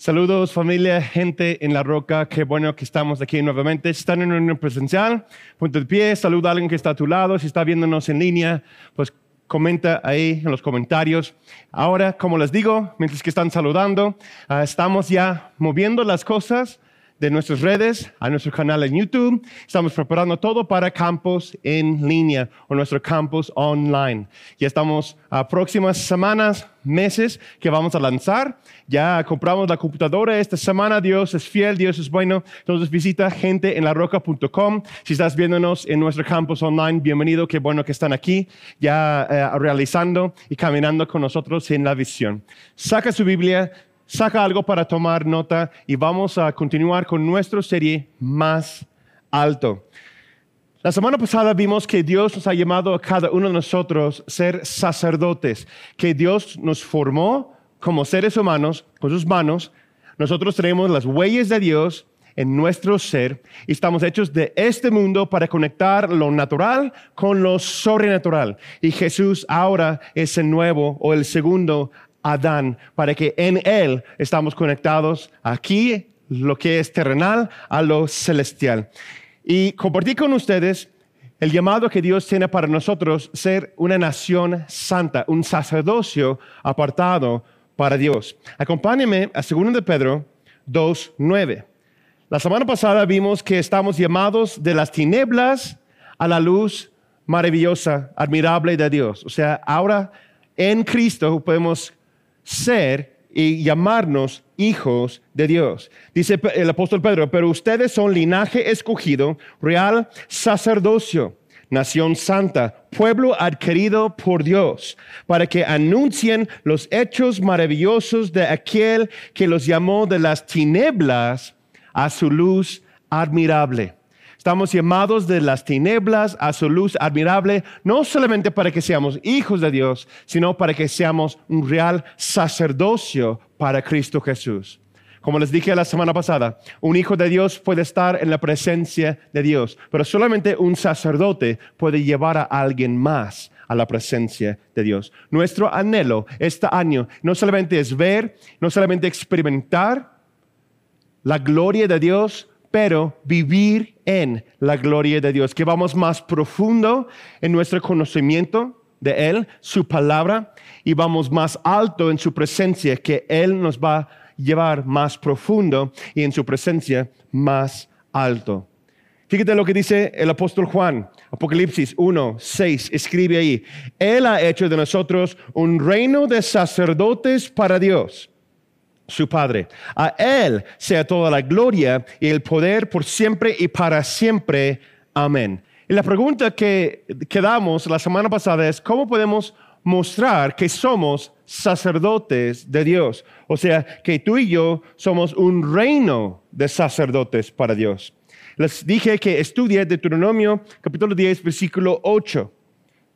Saludos familia, gente en la roca, qué bueno que estamos aquí nuevamente. Si están en una presencial, punto de pie, saluda a alguien que está a tu lado. Si está viéndonos en línea, pues comenta ahí en los comentarios. Ahora, como les digo, mientras que están saludando, ah, estamos ya moviendo las cosas de nuestras redes a nuestro canal en YouTube. Estamos preparando todo para campus en línea o nuestro campus online. Ya estamos a próximas semanas, meses que vamos a lanzar. Ya compramos la computadora esta semana. Dios es fiel, Dios es bueno. Entonces visita genteenlarroca.com. Si estás viéndonos en nuestro campus online, bienvenido. Qué bueno que están aquí ya eh, realizando y caminando con nosotros en la visión. Saca su Biblia, saca algo para tomar nota y vamos a continuar con nuestra serie más alto. La semana pasada vimos que Dios nos ha llamado a cada uno de nosotros ser sacerdotes, que Dios nos formó como seres humanos con sus manos. Nosotros tenemos las huellas de Dios en nuestro ser y estamos hechos de este mundo para conectar lo natural con lo sobrenatural. Y Jesús ahora es el nuevo o el segundo Adán, para que en Él estamos conectados aquí, lo que es terrenal, a lo celestial. Y compartí con ustedes el llamado que Dios tiene para nosotros ser una nación santa, un sacerdocio apartado para Dios. Acompáñeme a 2 de Pedro 2.9. La semana pasada vimos que estamos llamados de las tinieblas a la luz maravillosa, admirable de Dios. O sea, ahora en Cristo podemos ser y llamarnos hijos de Dios. Dice el apóstol Pedro, pero ustedes son linaje escogido, real sacerdocio, nación santa, pueblo adquirido por Dios, para que anuncien los hechos maravillosos de aquel que los llamó de las tinieblas a su luz admirable. Estamos llamados de las tinieblas a su luz admirable, no solamente para que seamos hijos de Dios, sino para que seamos un real sacerdocio para Cristo Jesús. Como les dije la semana pasada, un hijo de Dios puede estar en la presencia de Dios, pero solamente un sacerdote puede llevar a alguien más a la presencia de Dios. Nuestro anhelo este año no solamente es ver, no solamente experimentar la gloria de Dios, pero vivir en la gloria de Dios, que vamos más profundo en nuestro conocimiento de Él, su palabra, y vamos más alto en su presencia, que Él nos va a llevar más profundo y en su presencia más alto. Fíjate lo que dice el apóstol Juan, Apocalipsis 1, 6, escribe ahí, Él ha hecho de nosotros un reino de sacerdotes para Dios su Padre. A Él sea toda la gloria y el poder por siempre y para siempre. Amén. Y la pregunta que, que damos la semana pasada es, ¿cómo podemos mostrar que somos sacerdotes de Dios? O sea, que tú y yo somos un reino de sacerdotes para Dios. Les dije que estudie Deuteronomio capítulo 10, versículo 8.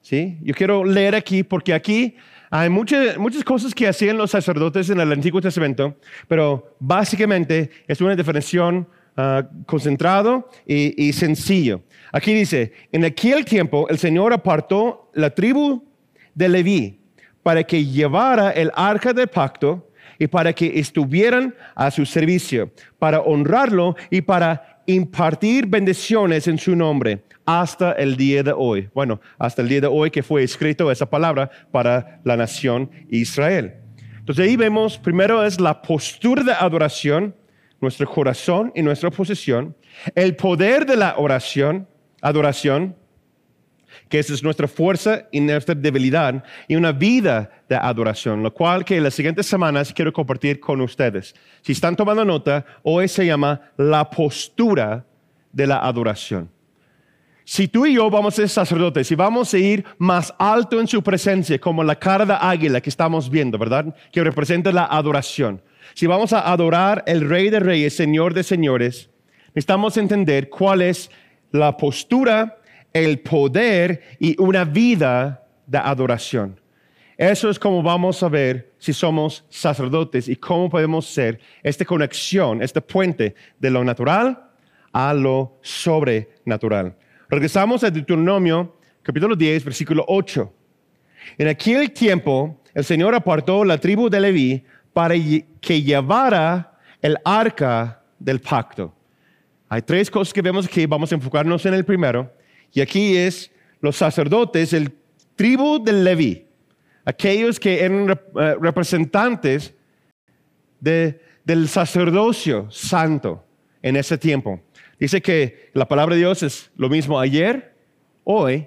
¿Sí? Yo quiero leer aquí porque aquí hay muchas, muchas cosas que hacían los sacerdotes en el Antiguo Testamento, pero básicamente es una definición uh, concentrado y, y sencillo. Aquí dice, en aquel tiempo el Señor apartó la tribu de Leví para que llevara el arca del pacto y para que estuvieran a su servicio, para honrarlo y para impartir bendiciones en su nombre hasta el día de hoy. Bueno, hasta el día de hoy que fue escrito esa palabra para la nación Israel. Entonces ahí vemos, primero es la postura de adoración, nuestro corazón y nuestra posición, el poder de la oración, adoración, que esa es nuestra fuerza y nuestra debilidad, y una vida de adoración, lo cual que en las siguientes semanas quiero compartir con ustedes. Si están tomando nota, hoy se llama la postura de la adoración. Si tú y yo vamos a ser sacerdotes y vamos a ir más alto en su presencia, como la cara de águila que estamos viendo, ¿verdad? Que representa la adoración. Si vamos a adorar el Rey de Reyes, Señor de Señores, necesitamos entender cuál es la postura, el poder y una vida de adoración. Eso es como vamos a ver si somos sacerdotes y cómo podemos ser esta conexión, este puente de lo natural a lo sobrenatural. Regresamos a Deuteronomio capítulo 10, versículo 8. En aquel tiempo el Señor apartó la tribu de Leví para que llevara el arca del pacto. Hay tres cosas que vemos aquí, vamos a enfocarnos en el primero, y aquí es los sacerdotes, el tribu del Leví, aquellos que eran eh, representantes del sacerdocio santo en ese tiempo. Dice que la palabra de Dios es lo mismo ayer, hoy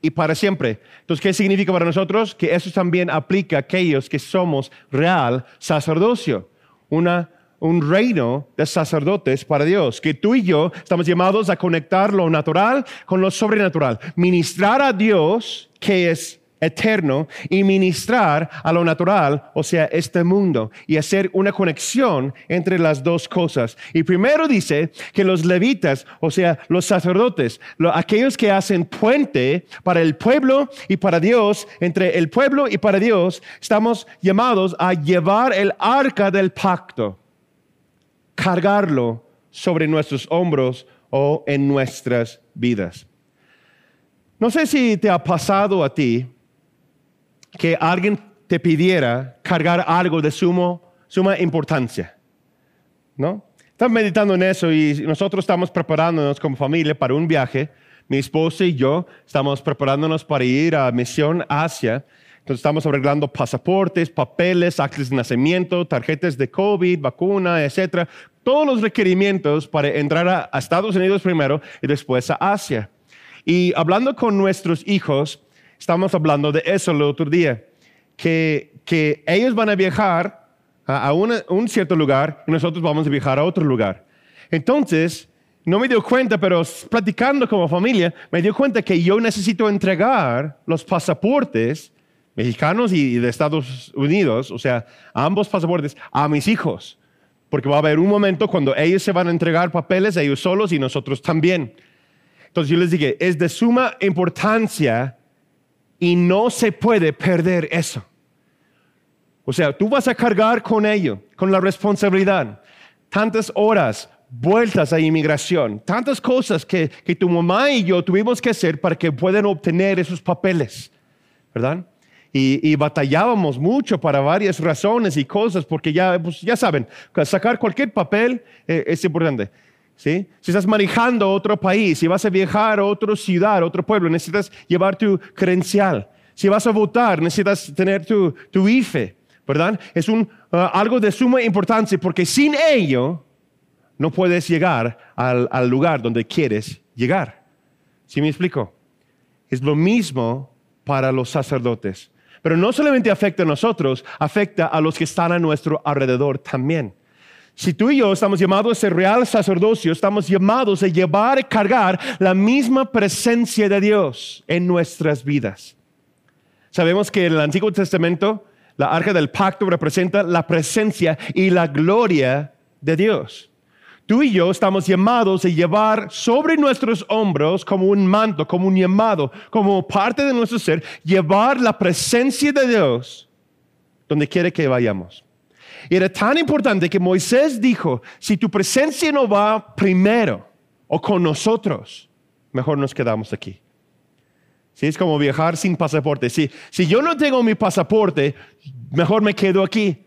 y para siempre. Entonces, ¿qué significa para nosotros? Que eso también aplica a aquellos que somos real sacerdocio, una, un reino de sacerdotes para Dios, que tú y yo estamos llamados a conectar lo natural con lo sobrenatural, ministrar a Dios, que es eterno y ministrar a lo natural, o sea, este mundo, y hacer una conexión entre las dos cosas. Y primero dice que los levitas, o sea, los sacerdotes, aquellos que hacen puente para el pueblo y para Dios, entre el pueblo y para Dios, estamos llamados a llevar el arca del pacto, cargarlo sobre nuestros hombros o en nuestras vidas. No sé si te ha pasado a ti que alguien te pidiera cargar algo de sumo, suma importancia. ¿No? Estamos meditando en eso y nosotros estamos preparándonos como familia para un viaje. Mi esposa y yo estamos preparándonos para ir a Misión Asia. Entonces estamos arreglando pasaportes, papeles, actos de nacimiento, tarjetas de COVID, vacuna, etcétera. Todos los requerimientos para entrar a, a Estados Unidos primero y después a Asia. Y hablando con nuestros hijos, Estamos hablando de eso el otro día, que, que ellos van a viajar a, un cierto lugar y nosotros vamos a viajar a otro lugar. Entonces, no me dio cuenta, pero platicando como familia, me dio cuenta que yo necesito entregar los pasaportes mexicanos y de Estados Unidos, o sea, ambos pasaportes, a mis hijos. Porque va a haber un momento cuando ellos se van a entregar papeles, ellos solos y nosotros también. Entonces yo les dije, es de suma importancia y no se puede perder eso. O sea, tú vas a cargar con ello, con la responsabilidad. Tantas horas, vueltas a inmigración, tantas cosas que, que tu mamá y yo tuvimos que hacer para que puedan obtener esos papeles, ¿verdad? Y, batallábamos mucho para varias razones y cosas, porque ya, pues, ya saben, sacar cualquier papel eh, es importante. Si estás manejando otro país, si vas a viajar a otra ciudad, a otro pueblo, necesitas llevar tu credencial. Si vas a votar, necesitas tener tu, tu IFE, ¿verdad? Es un, uh, algo de suma importancia porque sin ello no puedes llegar al, al lugar donde quieres llegar. ¿Sí me explico? Es lo mismo para los sacerdotes. Pero no solamente afecta a nosotros, afecta a los que están a nuestro alrededor también. Si tú y yo estamos llamados a ser real sacerdocio, estamos llamados a llevar y cargar la misma presencia de Dios en nuestras vidas. Sabemos que en el Antiguo Testamento la arca del pacto representa la presencia y la gloria de Dios. Tú y yo estamos llamados a llevar sobre nuestros hombros como un manto, como un llamado, como parte de nuestro ser, llevar la presencia de Dios donde quiere que vayamos. Y era tan importante que Moisés dijo, si tu presencia no va primero o con nosotros, mejor nos quedamos aquí. Si es como viajar sin pasaporte. Si, si yo no tengo mi pasaporte, mejor me quedo aquí.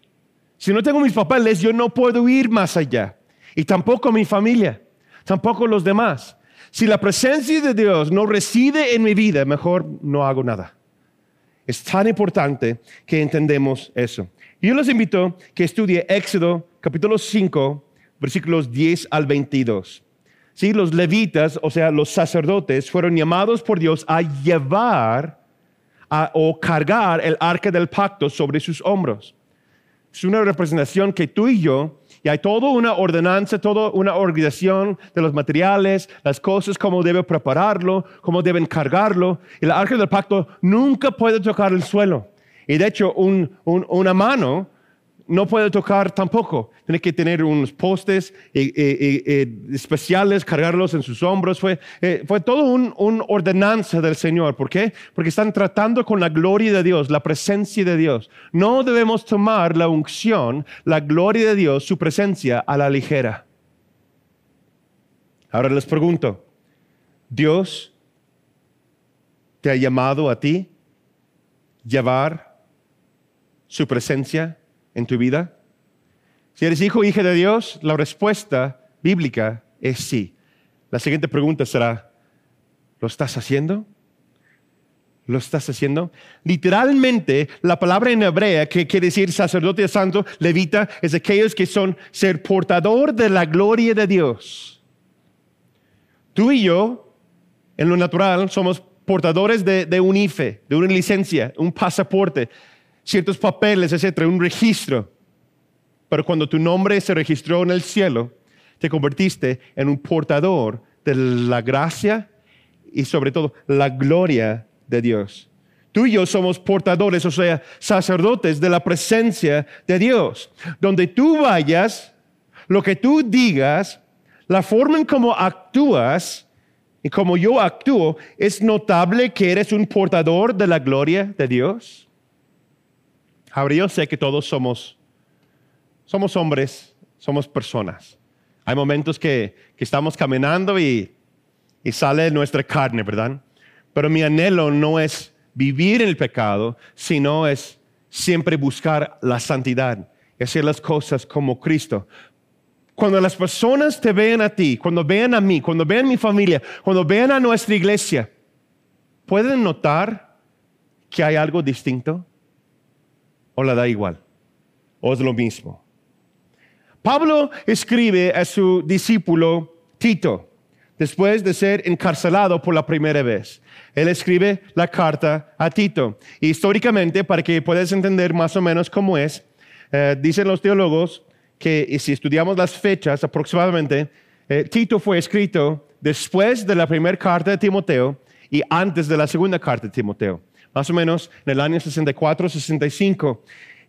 Si no tengo mis papeles, yo no puedo ir más allá. Y tampoco mi familia, tampoco los demás. Si la presencia de Dios no reside en mi vida, mejor no hago nada. Es tan importante que entendemos eso. Yo les invito a que estudie Éxodo capítulo 5, versículos 10 al 22. ¿Sí? Los levitas, o sea, los sacerdotes, fueron llamados por Dios a llevar o cargar el arca del pacto sobre sus hombros. Es una representación que tú y yo, y hay toda una ordenanza, toda una organización de los materiales, las cosas, cómo deben prepararlo, cómo deben cargarlo. Y el arca del pacto nunca puede tocar el suelo. Y de hecho, una mano no puede tocar tampoco. Tiene que tener unos postes especiales, cargarlos en sus hombros. Fue, eh, fue todo una un ordenanza del Señor. ¿Por qué? Porque están tratando con la gloria de Dios, la presencia de Dios. No debemos tomar la unción, la gloria de Dios, su presencia a la ligera. Ahora les pregunto, ¿Dios te ha llamado a ti llevar su presencia en tu vida? Si eres hijo o hija de Dios, la respuesta bíblica es sí. La siguiente pregunta será, ¿lo estás haciendo? ¿Lo estás haciendo? Literalmente, la palabra en hebrea que quiere decir sacerdote santo, levita, es aquellos que son ser portador de la gloria de Dios. Tú y yo, en lo natural, somos portadores de, de un IFE, de una licencia, un pasaporte, ciertos papeles, etcétera, un registro. Pero cuando tu nombre se registró en el cielo, te convertiste en un portador de la gracia y sobre todo la gloria de Dios. Tú y yo somos portadores, o sea, sacerdotes de la presencia de Dios. Donde tú vayas, lo que tú digas, la forma en cómo actúas y como yo actúo, es notable que eres un portador de la gloria de Dios. Ahora yo sé que todos somos, somos hombres, somos personas. Hay momentos que, estamos caminando y, y sale nuestra carne, ¿verdad? Pero mi anhelo no es vivir en el pecado, sino es siempre buscar la santidad hacer las cosas como Cristo. Cuando las personas te vean a ti, cuando vean a mí, cuando vean mi familia, cuando vean a nuestra iglesia, ¿pueden notar que hay algo distinto? ¿O la da igual? ¿O es lo mismo? Pablo escribe a su discípulo Tito, después de ser encarcelado por la primera vez. Él escribe la carta a Tito. históricamente, para que puedas entender más o menos cómo es, eh, dicen los teólogos que si estudiamos las fechas aproximadamente, eh, Tito fue escrito después de la primera carta de Timoteo y antes de la segunda carta de Timoteo, más o menos en el año 64-65.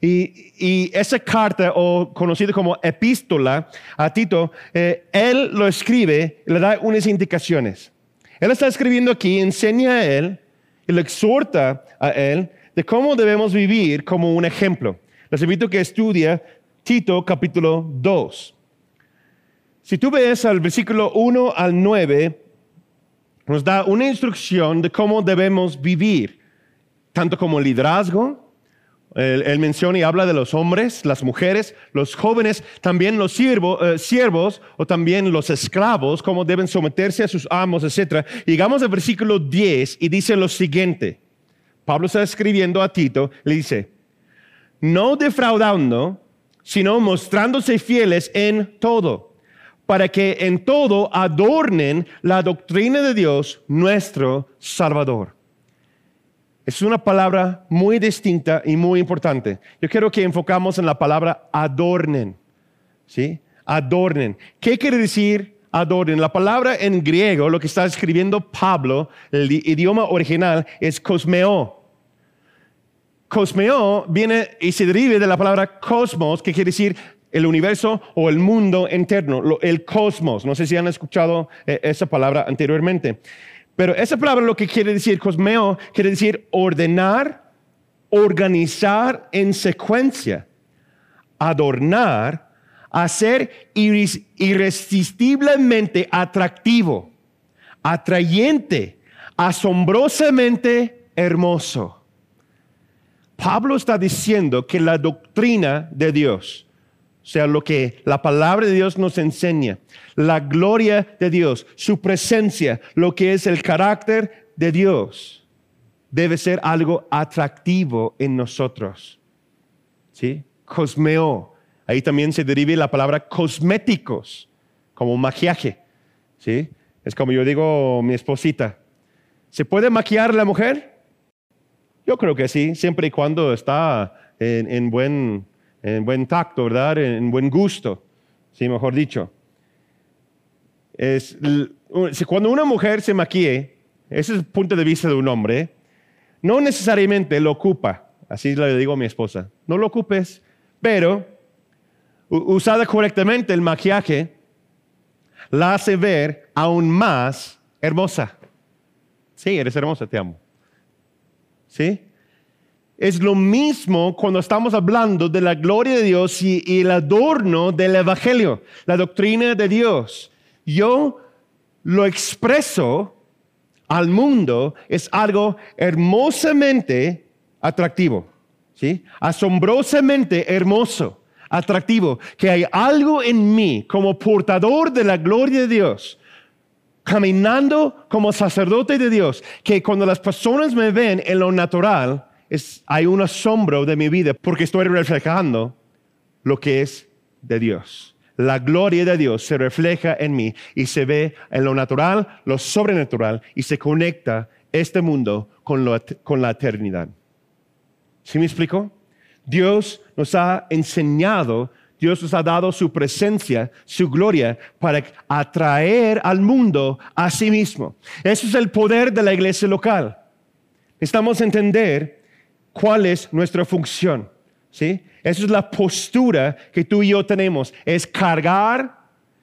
Y, esa carta, o conocida como epístola a Tito, eh, él lo escribe le da unas indicaciones. Él está escribiendo aquí, enseña a él y le exhorta a él de cómo debemos vivir como un ejemplo. Les invito que estudie Tito capítulo 2. Si tú ves al versículo 1 al 9, nos da una instrucción de cómo debemos vivir, tanto como liderazgo, él, menciona y habla de los hombres, las mujeres, los jóvenes, también los eh, siervos o también los esclavos, cómo deben someterse a sus amos, etc. Llegamos al versículo 10 y dice lo siguiente. Pablo está escribiendo a Tito, le dice, no defraudando, sino mostrándose fieles en todo, para que en todo adornen la doctrina de Dios, nuestro Salvador. Es una palabra muy distinta y muy importante. Yo quiero que enfocamos en la palabra adornen. ¿Sí? Adornen. ¿Qué quiere decir adornen? La palabra en griego, lo que está escribiendo Pablo, el idioma original, es cosmeo. Cosmeo viene y se deriva de la palabra cosmos, que quiere decir el universo o el mundo interno, el cosmos. No sé si han escuchado eh, esa palabra anteriormente. Pero esa palabra lo que quiere decir, cosmeo, quiere decir ordenar, organizar en secuencia, adornar, hacer irresistiblemente atractivo, atrayente, asombrosamente hermoso. Pablo está diciendo que la doctrina de Dios, o sea, lo que la palabra de Dios nos enseña, la gloria de Dios, su presencia, lo que es el carácter de Dios, debe ser algo atractivo en nosotros. ¿Sí? Cosmeo. Ahí también se deriva la palabra cosméticos, como maquillaje. ¿Sí? Es como yo digo mi esposita. ¿Se puede maquillar la mujer? Yo creo que sí, siempre y cuando está en buen en buen tacto, ¿verdad? En buen gusto, sí, mejor dicho. Es, cuando una mujer se maquille, ese es el punto de vista de un hombre, no necesariamente lo ocupa, así le digo a mi esposa, no lo ocupes, pero usada correctamente el maquillaje la hace ver aún más hermosa. Sí, eres hermosa, te amo. ¿Sí? Es lo mismo cuando estamos hablando de la gloria de Dios y, el adorno del Evangelio, la doctrina de Dios. Yo lo expreso al mundo, es algo hermosamente atractivo, ¿sí? asombrosamente hermoso, atractivo, que hay algo en mí como portador de la gloria de Dios, caminando como sacerdote de Dios, que cuando las personas me ven en lo natural, es, hay un asombro de mi vida porque estoy reflejando lo que es de Dios. La gloria de Dios se refleja en mí y se ve en lo natural, lo sobrenatural y se conecta este mundo con, la eternidad. ¿Sí me explico? Dios nos ha enseñado, Dios nos ha dado su presencia, su gloria, para atraer al mundo a sí mismo. Eso es el poder de la iglesia local. Necesitamos entender cuál es nuestra función. ¿sí? Esa es la postura que tú y yo tenemos, es cargar,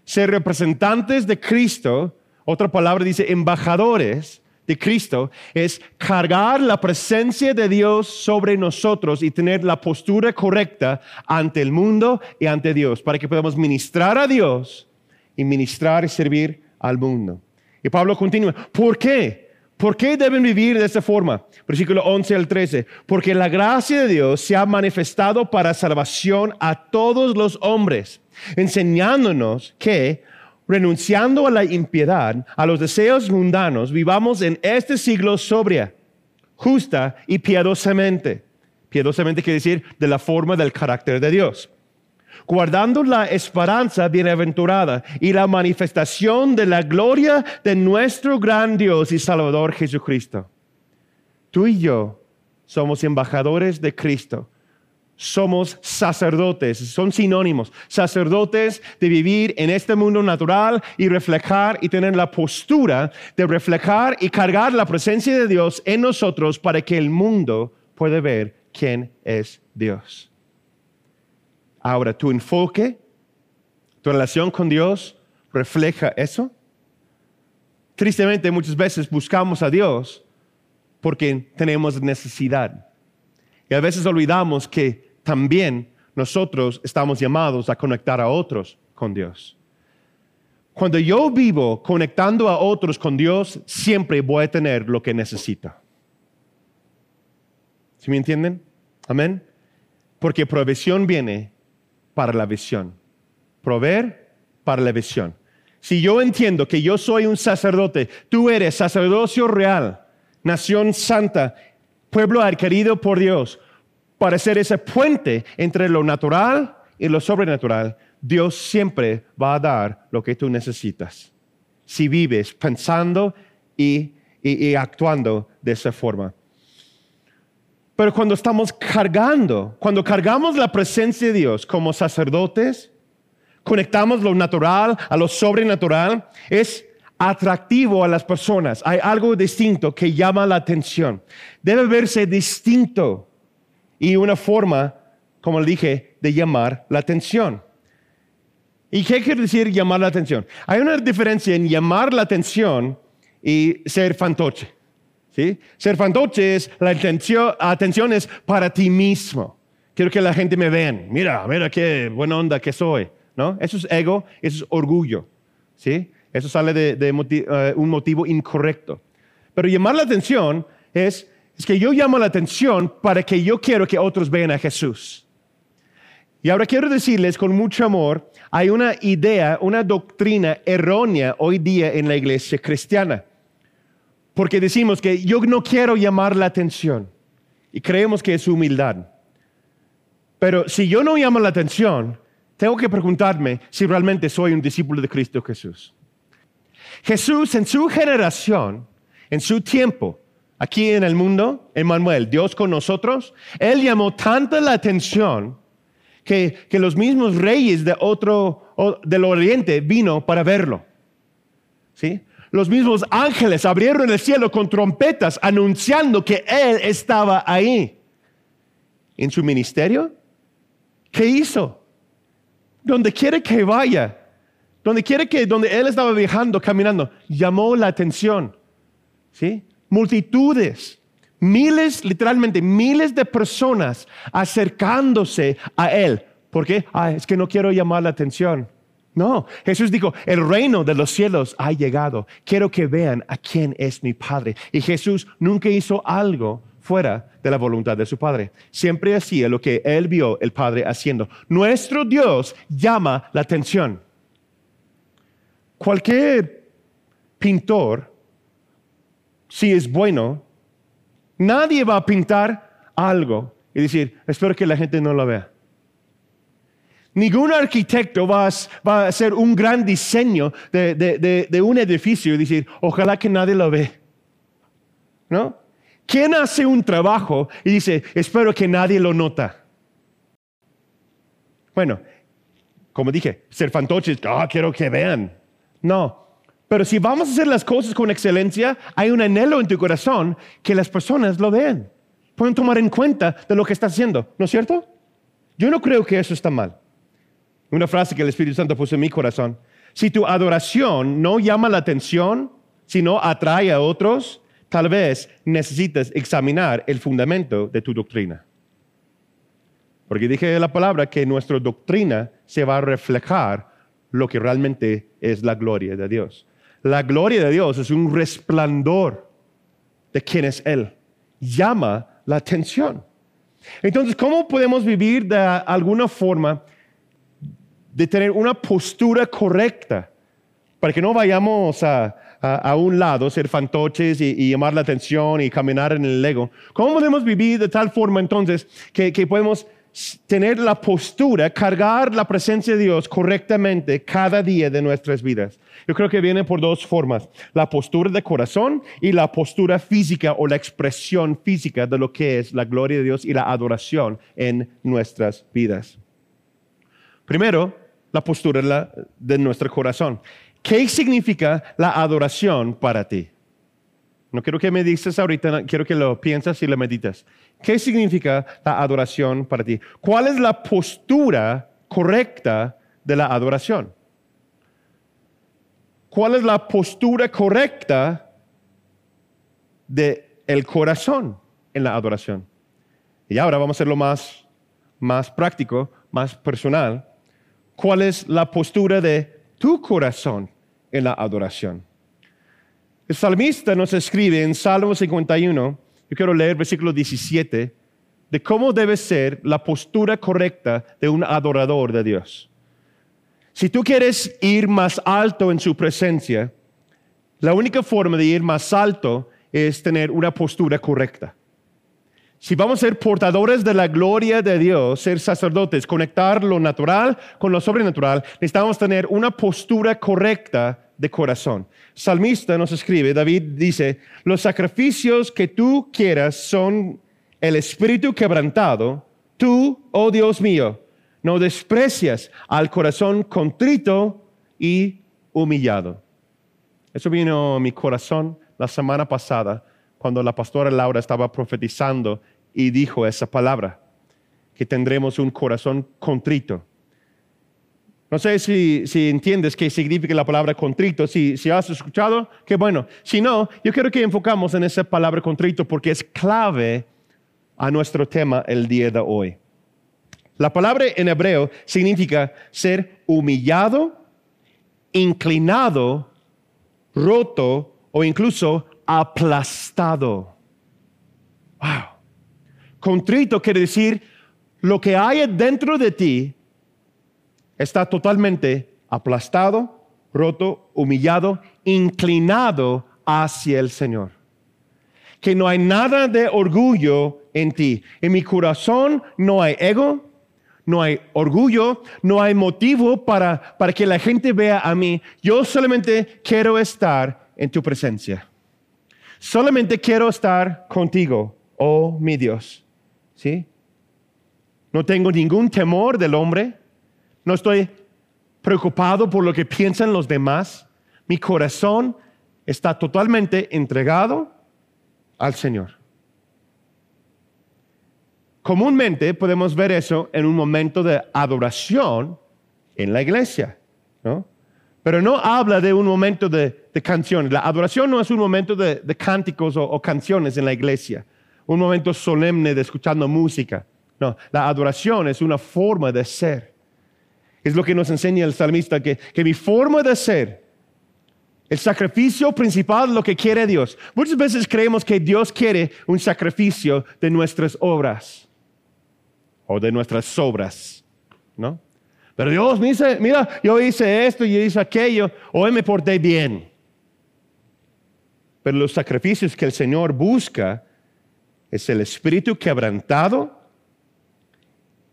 ser representantes de Cristo, otra palabra dice embajadores, de Cristo es cargar la presencia de Dios sobre nosotros y tener la postura correcta ante el mundo y ante Dios, para que podamos ministrar a Dios y ministrar y servir al mundo. Y Pablo continúa, ¿por qué? ¿Por qué deben vivir de esta forma? Versículo 11 al 13. Porque la gracia de Dios se ha manifestado para salvación a todos los hombres, enseñándonos que renunciando a la impiedad, a los deseos mundanos, vivamos en este siglo sobria, justa y piadosamente. Piadosamente quiere decir de la forma del carácter de Dios. Guardando la esperanza bienaventurada y la manifestación de la gloria de nuestro gran Dios y Salvador Jesucristo. Tú y yo somos embajadores de Cristo somos sacerdotes, son sinónimos, sacerdotes de vivir en este mundo natural y reflejar y tener la postura de reflejar y cargar la presencia de Dios en nosotros para que el mundo pueda ver quién es Dios. Ahora, tu enfoque, tu relación con Dios refleja eso. Tristemente, muchas veces buscamos a Dios porque tenemos necesidad. Y a veces olvidamos que también nosotros estamos llamados a conectar a otros con Dios. Cuando yo vivo conectando a otros con Dios, siempre voy a tener lo que necesito. ¿Sí me entienden? Amén. Porque provisión viene para la visión. Proveer para la visión. Si yo entiendo que yo soy un sacerdote, tú eres sacerdocio real, nación santa, pueblo adquirido por Dios, para ser ese puente entre lo natural y lo sobrenatural, Dios siempre va a dar lo que tú necesitas. Si vives pensando y, actuando de esa forma. Pero cuando estamos cargando, cuando cargamos la presencia de Dios como sacerdotes, conectamos lo natural a lo sobrenatural, es atractivo a las personas. Hay algo distinto que llama la atención. Debe verse distinto y una forma, como le dije, de llamar la atención. ¿Y qué quiere decir llamar la atención? Hay una diferencia en llamar la atención y ser fantoche. ¿Sí? Ser fantoche es la atención, atención es para ti mismo. Quiero que la gente me vea. Mira, mira qué buena onda que soy. ¿no? Eso es ego, eso es orgullo. ¿sí? Eso sale de, eh, un motivo incorrecto. Pero llamar la atención es es que yo llamo la atención para que yo quiero que otros vean a Jesús. Y ahora quiero decirles con mucho amor, hay una idea, una doctrina errónea hoy día en la iglesia cristiana. Porque decimos que yo no quiero llamar la atención y creemos que es humildad. Pero si yo no llamo la atención, tengo que preguntarme si realmente soy un discípulo de Cristo Jesús. Jesús en su generación, en su tiempo, aquí en el mundo, Emmanuel, Dios con nosotros, Él llamó tanta la atención que, los mismos reyes de otro, del oriente vino para verlo. ¿Sí? Los mismos ángeles abrieron el cielo con trompetas anunciando que Él estaba ahí. En su ministerio, ¿qué hizo? Donde quiere que vaya, donde quiere que, donde Él estaba viajando, caminando, llamó la atención. ¿Sí? multitudes, miles, literalmente miles de personas acercándose a Él. ¿Por qué? Ah, es que no quiero llamar la atención. No, Jesús dijo, el reino de los cielos ha llegado. Quiero que vean a quién es mi Padre. Y Jesús nunca hizo algo fuera de la voluntad de su Padre. Siempre hacía lo que él vio el Padre haciendo. Nuestro Dios llama la atención. Cualquier pintor, si es bueno, nadie va a pintar algo y decir, espero que la gente no lo vea. Ningún arquitecto va a, hacer un gran diseño de, un edificio y decir, ojalá que nadie lo ve. ¿No? ¿Quién hace un trabajo y dice, espero que nadie lo nota? Bueno, como dije, ser fantoches, ah, quiero que vean. No, pero si vamos a hacer las cosas con excelencia, hay un anhelo en tu corazón que las personas lo vean. Pueden tomar en cuenta de lo que estás haciendo, ¿no es cierto? Yo no creo que eso está mal. Una frase que el Espíritu Santo puso en mi corazón. Si tu adoración no llama la atención, sino atrae a otros, tal vez necesites examinar el fundamento de tu doctrina. Porque dije la palabra que nuestra doctrina se va a reflejar lo que realmente es la gloria de Dios. La gloria de Dios es un resplandor de quién es Él. Llama la atención. Entonces, ¿cómo podemos vivir de alguna forma de tener una postura correcta para que no vayamos a, un lado, ser fantoches y, llamar la atención y caminar en el ego. ¿Cómo podemos vivir de tal forma entonces que, que podemos tener la postura, cargar la presencia de Dios correctamente cada día de nuestras vidas. Yo creo que viene por dos formas, la postura de corazón y la postura física o la expresión física de lo que es la gloria de Dios y la adoración en nuestras vidas. Primero, la postura de nuestro corazón. ¿Qué significa la adoración para ti? No quiero que me dices ahorita, quiero que lo piensas y lo meditas. ¿Qué significa la adoración para ti? ¿Cuál es la postura correcta de la adoración? ¿Cuál es la postura correcta del el corazón en la adoración? Y ahora vamos a hacerlo más, más práctico, más personal cuál es la postura de tu corazón en la adoración. El salmista nos escribe en Salmo 51, yo quiero leer versículo 17, de cómo debe ser la postura correcta de un adorador de Dios. Si tú quieres ir más alto en su presencia, la única forma de ir más alto es tener una postura correcta. Si vamos a ser portadores de la gloria de Dios, ser sacerdotes, conectar lo natural con lo sobrenatural, necesitamos tener una postura correcta de corazón. Salmista nos escribe, David dice, los sacrificios que tú quieras son el espíritu quebrantado, tú, oh Dios mío, no desprecias al corazón contrito y humillado. Eso vino a mi corazón la semana pasada cuando la pastora Laura estaba profetizando y dijo esa palabra, que tendremos un corazón contrito. No sé si, entiendes qué significa la palabra contrito, si, si has escuchado, qué bueno. Si no, yo quiero que enfocamos en esa palabra contrito porque es clave a nuestro tema el día de hoy. La palabra en hebreo significa ser humillado, inclinado, roto o incluso aplastado. Wow. Contrito quiere decir lo que hay dentro de ti está totalmente aplastado, roto, humillado, inclinado hacia el Señor. Que no hay nada de orgullo en ti. En mi corazón no hay ego, no hay orgullo, no hay motivo para, para que la gente vea a mí. Yo solamente quiero estar en tu presencia. Solamente quiero estar contigo, oh mi Dios. ¿sí? No tengo ningún temor del hombre, no estoy preocupado por lo que piensan los demás. Mi corazón está totalmente entregado al Señor. Comúnmente podemos ver eso en un momento de adoración en la iglesia, ¿no? Pero no habla de un momento de, canciones. La adoración no es un momento de, cánticos o canciones en la iglesia un momento solemne de escuchando música. No, la adoración es una forma de ser. Es lo que nos enseña el salmista, que, mi forma de ser El sacrificio principal, lo que quiere Dios. Muchas veces creemos que Dios quiere un sacrificio de nuestras obras o de nuestras obras, ¿no? Pero Dios me dice, mira, yo hice esto y yo hice aquello, hoy me porté bien. Pero los sacrificios que el Señor busca es el espíritu quebrantado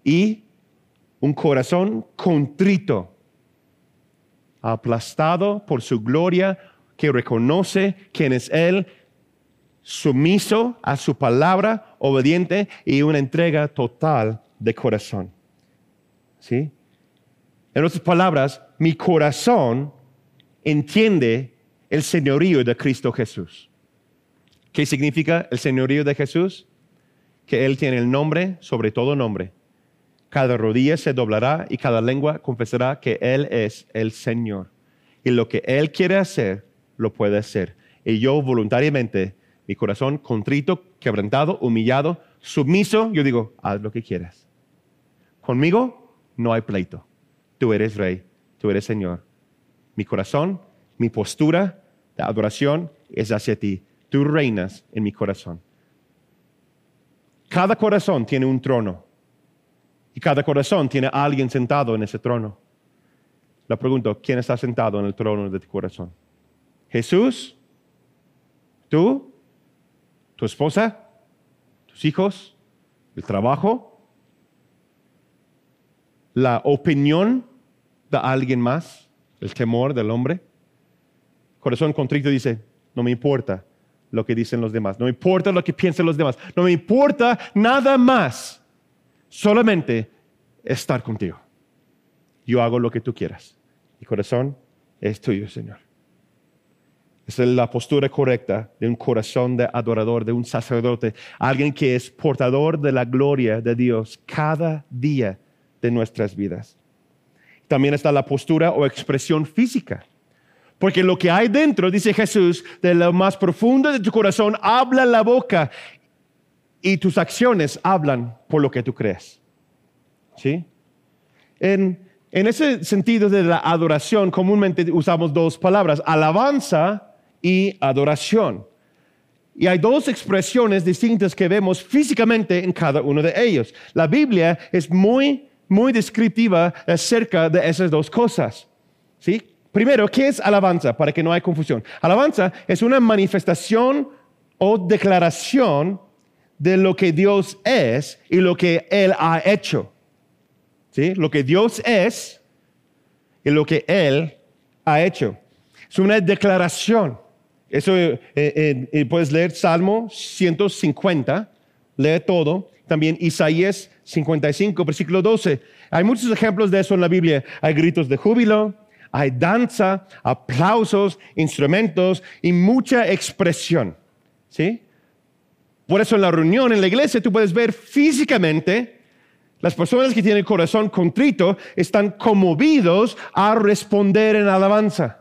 y un corazón contrito, aplastado por su gloria, que reconoce quién es Él, sumiso a su palabra, obediente y una entrega total de corazón. ¿Sí? En otras palabras, mi corazón entiende el señorío de Cristo Jesús. ¿Qué significa el señorío de Jesús? Que Él tiene el nombre sobre todo nombre. Cada rodilla se doblará y cada lengua confesará que Él es el Señor. Y lo que Él quiere hacer, lo puede hacer. Y yo voluntariamente, mi corazón contrito, quebrantado, humillado, sumiso, yo digo, haz lo que quieras. Conmigo no hay pleito. Tú eres rey, tú eres Señor. Mi corazón, mi postura de adoración es hacia ti. Tú reinas en mi corazón. Cada corazón tiene un trono y cada corazón tiene a alguien sentado en ese trono. La pregunto, ¿quién está sentado en el trono de tu corazón? ¿Jesús? ¿Tú? ¿Tu esposa? ¿Tus hijos? ¿El trabajo? ¿La opinión de alguien más? ¿El temor del hombre? Corazón contrito dice, no me importa lo que dicen los demás, no me importa lo que piensen los demás, no me importa nada más, solamente estar contigo. Yo hago lo que tú quieras. Mi corazón es tuyo, Señor. Es la postura correcta de un corazón de adorador, de un sacerdote, alguien que es portador de la gloria de Dios cada día de nuestras vidas. También está la postura o expresión física. Porque lo que hay dentro, dice Jesús, de lo más profundo de tu corazón, habla la boca y tus acciones hablan por lo que tú crees. ¿Sí? En, en ese sentido de la adoración, comúnmente usamos dos palabras, alabanza y adoración. Y hay dos expresiones distintas que vemos físicamente en cada uno de ellos. La Biblia es muy, muy descriptiva acerca de esas dos cosas. ¿Sí? Primero, ¿qué es alabanza? Para que no haya confusión. Alabanza es una manifestación o declaración de lo que Dios es y lo que Él ha hecho. ¿Sí? Lo que Dios es y lo que Él ha hecho. Es una declaración. Eso eh, eh, eh, puedes leer Salmo 150, lee todo. También Isaías 55, versículo 12. Hay muchos ejemplos de eso en la Biblia. Hay gritos de júbilo, hay danza, aplausos, instrumentos y mucha expresión. ¿Sí? Por eso en la reunión, en la iglesia, tú puedes ver físicamente las personas que tienen el corazón contrito están conmovidos a responder en alabanza,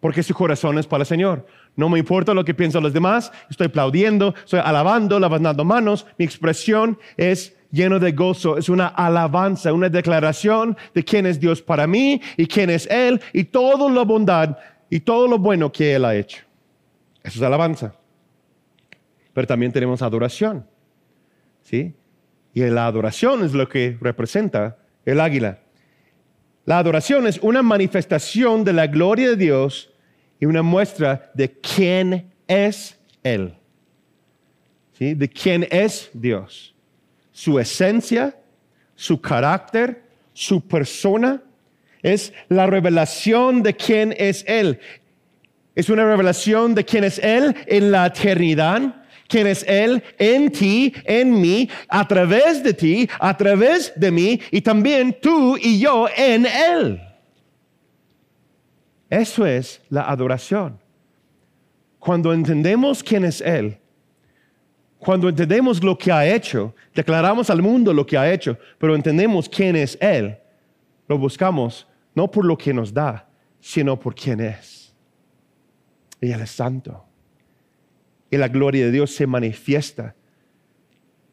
porque su corazón es para el Señor. No me importa lo que piensan los demás, estoy aplaudiendo, estoy alabando, lavando manos, mi expresión es lleno de gozo. Es una alabanza, una declaración de quién es Dios para mí y quién es Él y toda la bondad y todo lo bueno que Él ha hecho. Eso es alabanza. Pero también tenemos adoración. ¿Sí? Y la adoración es lo que representa el águila. La adoración es una manifestación de la gloria de Dios y una muestra de quién es Él. ¿Sí? De quién es Dios su esencia, su carácter, su persona. Es la revelación de quién es Él. Es una revelación de quién es Él en la eternidad, quién es Él en ti, en mí, a través de ti, a través de mí y también tú y yo en Él. Eso es la adoración. Cuando entendemos quién es Él, cuando entendemos lo que ha hecho, declaramos al mundo lo que ha hecho, pero entendemos quién es Él, lo buscamos no por lo que nos da, sino por quién es. Y Él es santo. Y la gloria de Dios se manifiesta.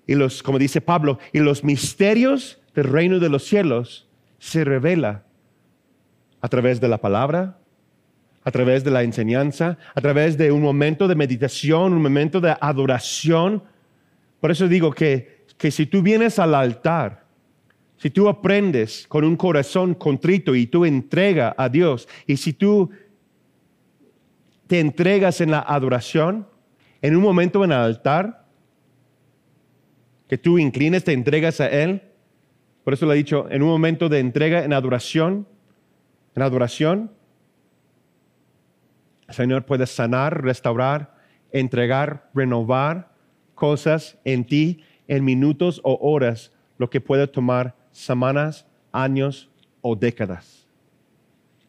Y los, como dice Pablo, y los misterios del reino de los cielos se revela a través de la palabra, a través de la enseñanza, a través de un momento de meditación, un momento de adoración. Por eso digo que, que si tú vienes al altar, si tú aprendes con un corazón contrito y tú entregas a Dios, y si tú te entregas en la adoración, en un momento en el altar, que tú inclines, te entregas a Él. Por eso le he dicho, en un momento de entrega en adoración, en adoración, Señor puede sanar, restaurar, entregar, renovar cosas en ti en minutos o horas, lo que puede tomar semanas, años o décadas.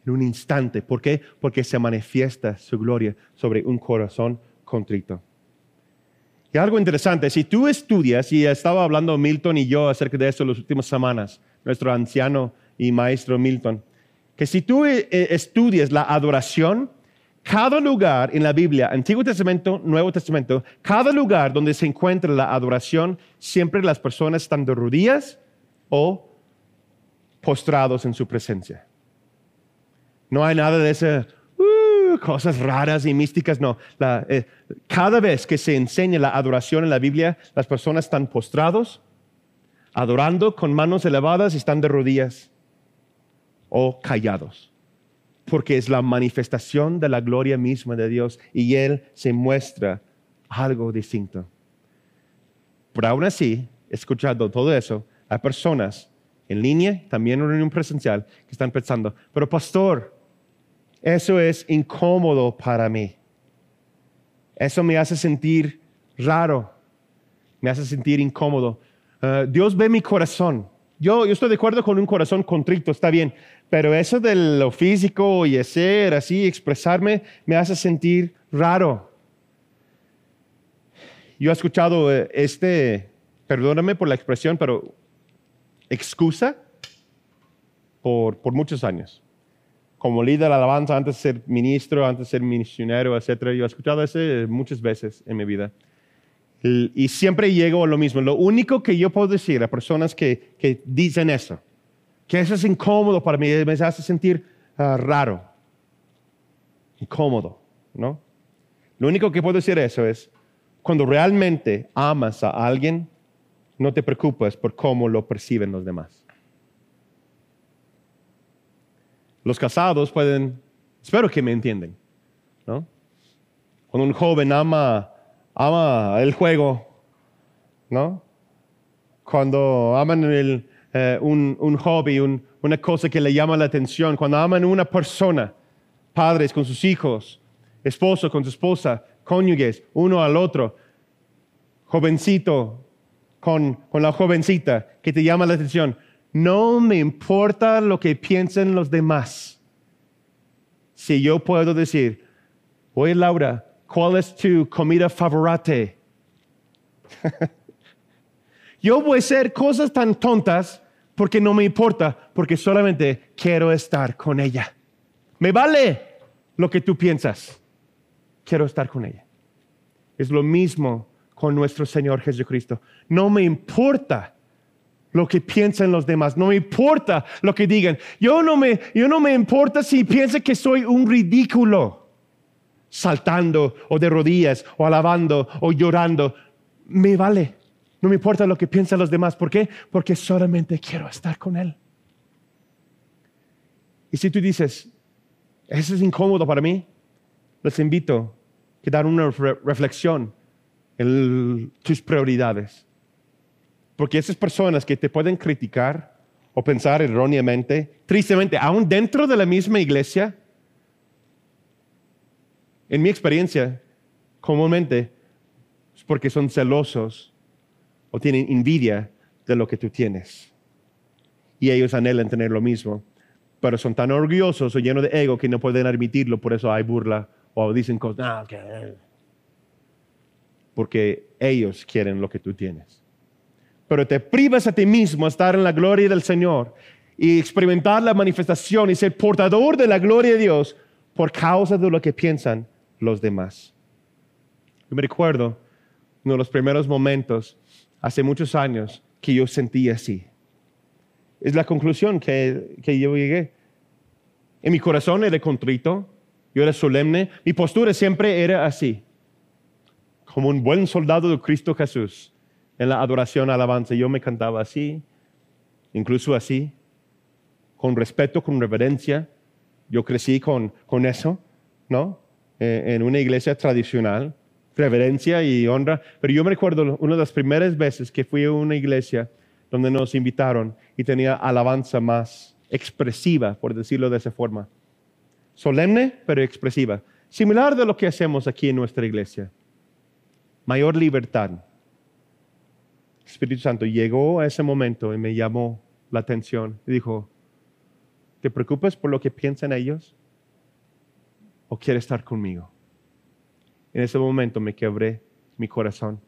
En un instante. ¿Por qué? Porque se manifiesta su gloria sobre un corazón contrito. Y algo interesante, si tú estudias, y estaba hablando Milton y yo acerca de eso en las últimas semanas, nuestro anciano y maestro Milton, que si tú eh, estudias la adoración, cada lugar en la Biblia, Antiguo Testamento, Nuevo Testamento, cada lugar donde se encuentra la adoración, siempre las personas están de rodillas o postrados en su presencia. No hay nada de esas uh, cosas raras y místicas, no. Eh, cada vez que se enseña la adoración en la Biblia, las personas están postrados, adorando con manos elevadas y están de rodillas o callados porque es la manifestación de la gloria misma de Dios y Él se muestra algo distinto. Pero aún así, escuchando todo eso, hay personas en línea, también en reunión presencial, que están pensando, pero pastor, eso es incómodo para mí. Eso me hace sentir raro, me hace sentir incómodo. Ah, Dios ve mi corazón. Yo, yo estoy de acuerdo con un corazón contrito, está bien, pero eso de lo físico y ser así, expresarme, me hace sentir raro. Yo he escuchado eh, este, perdóname por la expresión, pero excusa por, por muchos años. Como líder de alabanza, antes de ser ministro, antes de ser misionero, etc. Yo he escuchado eso muchas veces en mi vida. Y siempre llego a lo mismo. Lo único que yo puedo decir a personas que, que dicen eso, que eso es incómodo para mí, me hace sentir ah, raro, incómodo, ¿no? Lo único que puedo decir eso es, cuando realmente amas a alguien, no te preocupes por cómo lo perciben los demás. Los casados pueden, espero que me entienden, ¿no? Cuando un joven ama, ama el juego, ¿no? Cuando aman eh, un, hobby, una cosa que le llama la atención, cuando aman una persona, padres con sus hijos, esposo con su esposa, cónyuges, uno al otro, jovencito con, con la jovencita que te llama la atención, no me importa lo que piensen los demás. Si yo puedo decir, oye Laura, ¿cuál es tu comida favorita? yo voy a hacer cosas tan tontas porque no me importa, porque solamente quiero estar con ella. Me vale lo que tú piensas. Quiero estar con ella. Es lo mismo con nuestro Señor Jesucristo. No me importa lo que piensan los demás, no me importa lo que digan. Yo no me, yo no me importa si piensan que soy un ridículo, saltando o de rodillas o alabando o llorando. Me vale. No me importa lo que piensan los demás. ¿Por qué? Porque solamente quiero estar con Él. Y si tú dices, eso es incómodo para mí, les invito a dar una reflexión en tus prioridades. Porque esas personas que te pueden criticar o pensar erróneamente, tristemente, aún dentro de la misma iglesia, en mi experiencia, comúnmente es porque son celosos o tienen envidia de lo que tú tienes. Y ellos anhelan tener lo mismo, pero son tan orgullosos o llenos de ego que no pueden admitirlo, por eso hay burla o dicen cosas, ah, porque ellos quieren lo que tú tienes. Pero te privas a ti mismo a estar en la gloria del Señor y experimentar la manifestación y ser portador de la gloria de Dios por causa de lo que piensan los demás. Yo me recuerdo uno de los primeros momentos hace muchos años que yo sentí así. Es la conclusión que, que yo llegué. En mi corazón era contrito, yo era solemne. Mi postura siempre era así, como un buen soldado de Cristo Jesús en la adoración, alabanza. Yo me cantaba así, incluso así, con respeto, con reverencia. Yo crecí con, con eso, ¿no? Eh, en una iglesia tradicional, reverencia y honra. Pero yo me recuerdo una de las primeras veces que fui a una iglesia donde nos invitaron y tenía alabanza más expresiva, por decirlo de esa forma solemne pero expresiva, similar de lo que hacemos aquí en nuestra iglesia. Mayor libertad. Espíritu Santo llegó a ese momento y me llamó la atención y dijo, ¿te preocupas por lo que piensan ellos? ¿O quieres estar conmigo? En ese momento me quebré mi corazón.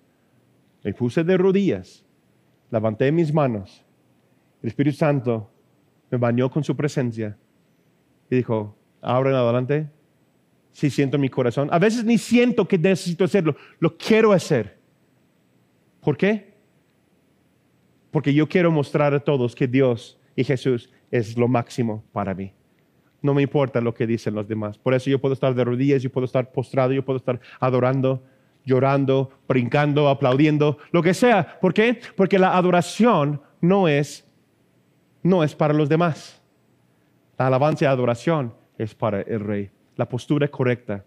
Me puse de rodillas, levanté mis manos. El Espíritu Santo me bañó con su presencia y dijo, ahora en adelante, sí siento en mi corazón. A veces ni siento que necesito hacerlo, lo quiero hacer. ¿Por qué? Porque yo quiero mostrar a todos que Dios y Jesús es lo máximo para mí. No me importa lo que dicen los demás. Por eso yo puedo estar de rodillas, yo puedo estar postrado, yo puedo estar adorando, llorando, brincando, aplaudiendo, lo que sea. ¿Por qué? Porque la adoración no es, no es para los demás. La alabanza y adoración es para el rey. La postura correcta.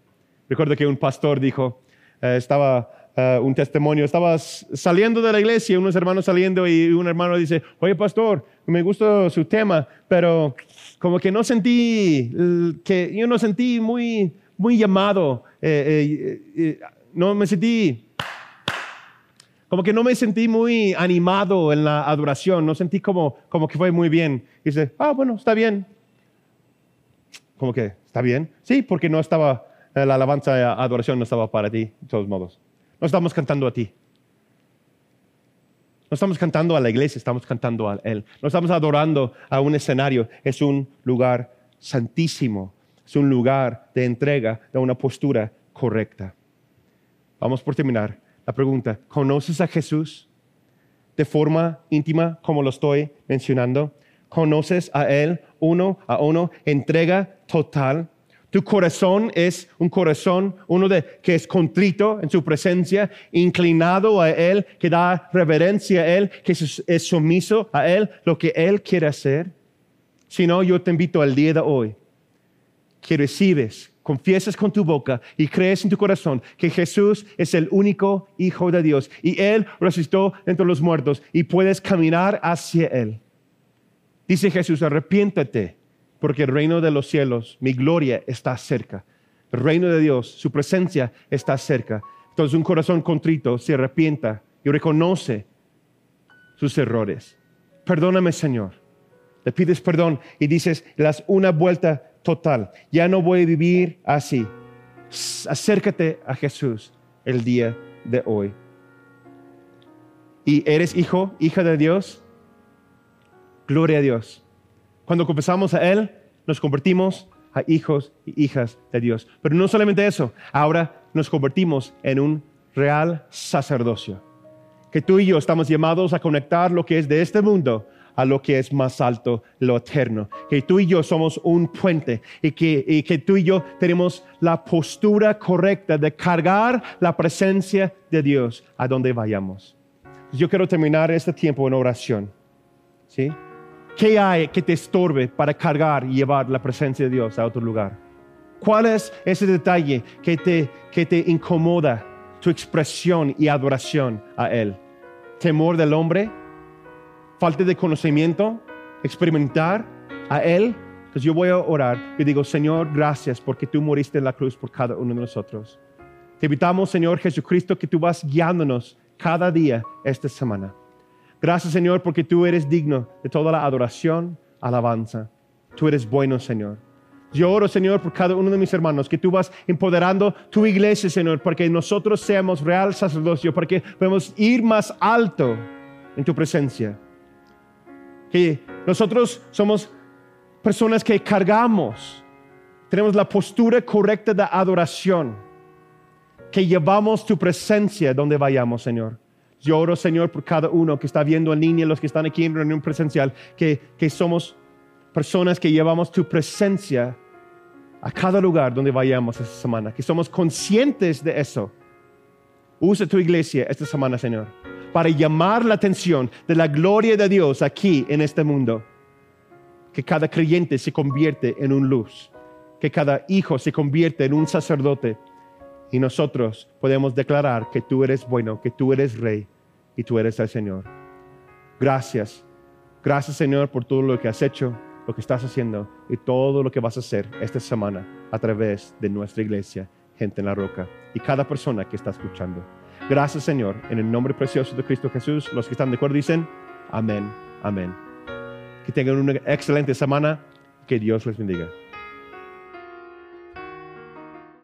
Recuerdo que un pastor dijo, eh, estaba eh, un testimonio, estaba saliendo de la iglesia, unos hermanos saliendo y un hermano dice, oye pastor, me gustó su tema, pero como que no sentí, que yo no sentí muy, muy llamado, eh, no me sentí como que no me sentí muy animado en la adoración, no sentí como, como que fue muy bien. Y dice, ah, bueno, está bien, como que, ¿está bien? Sí, porque no estaba, eh, la alabanza y adoración no estaba para ti, de todos modos. No estamos cantando a ti. No estamos cantando a la iglesia, estamos cantando a Él. No estamos adorando a un escenario. Es un lugar santísimo. Es un lugar de entrega, de una postura correcta. Vamos por terminar. La pregunta, ¿conoces a Jesús de forma íntima como lo estoy mencionando? ¿Conoces a Él uno a uno? ¿Entrega total. Tu corazón es un corazón, uno de, que es contrito en su presencia, inclinado a Él, que da reverencia a Él, que es, sumiso a Él, lo que Él quiere hacer. Si no, yo te invito al día de hoy que recibes, confiesas con tu boca y crees en tu corazón que Jesús es el único Hijo de Dios y Él resucitó entre los muertos y puedes caminar hacia Él. Dice Jesús, arrepiéntate porque el reino de los cielos, mi gloria está cerca. El reino de Dios, su presencia está cerca. Entonces un corazón contrito se arrepienta y reconoce sus errores. Perdóname, Señor. Le pides perdón y dices, das una vuelta total. Ya no voy a vivir así. Acércate a Jesús el día de hoy. ¿Y eres hijo, hija de Dios? Gloria a Dios. Cuando confesamos a Él, nos convertimos a hijos y hijas de Dios. Pero no solamente eso, ahora nos convertimos en un real sacerdocio. Que tú y yo estamos llamados a conectar lo que es de este mundo a lo que es más alto, lo eterno. Que tú y yo somos un puente y que, y que tú y yo tenemos la postura correcta de cargar la presencia de Dios a donde vayamos. Yo quiero terminar este tiempo en oración. ¿Sí? ¿Qué hay que te estorbe para cargar y llevar la presencia de Dios a otro lugar? ¿Cuál es ese detalle que te, que te incomoda tu expresión y adoración a Él? ¿Temor del hombre? ¿Falta de conocimiento? ¿Experimentar a Él? Entonces yo voy a orar y digo, Señor, gracias porque tú moriste en la cruz por cada uno de nosotros. Te invitamos, Señor Jesucristo, que tú vas guiándonos cada día esta semana. Gracias, Señor, porque tú eres digno de toda la adoración, alabanza. Tú eres bueno, Señor. Yo oro, Señor, por cada uno de mis hermanos, que tú vas empoderando tu iglesia, Señor, para que nosotros seamos real sacerdocio, para que podamos ir más alto en tu presencia. Que nosotros somos personas que cargamos, tenemos la postura correcta de adoración, que llevamos tu presencia donde vayamos, Señor. Yo oro, Señor, por cada uno que está viendo en línea, los que están aquí en reunión presencial, que, que somos personas que llevamos tu presencia a cada lugar donde vayamos esta semana, que somos conscientes de eso. Usa tu iglesia esta semana, Señor, para llamar la atención de la gloria de Dios aquí en este mundo. Que cada creyente se convierte en un luz, que cada hijo se convierte en un sacerdote y nosotros podemos declarar que tú eres bueno, que tú eres rey y tú eres el Señor. Gracias. Gracias, Señor, por todo lo que has hecho lo que estás haciendo y todo lo que vas a hacer esta semana a través de nuestra iglesia, gente en la roca y cada persona que está escuchando. Gracias Señor, en el nombre precioso de Cristo Jesús, los que están de acuerdo dicen, amén, amén. Que tengan una excelente semana, que Dios les bendiga.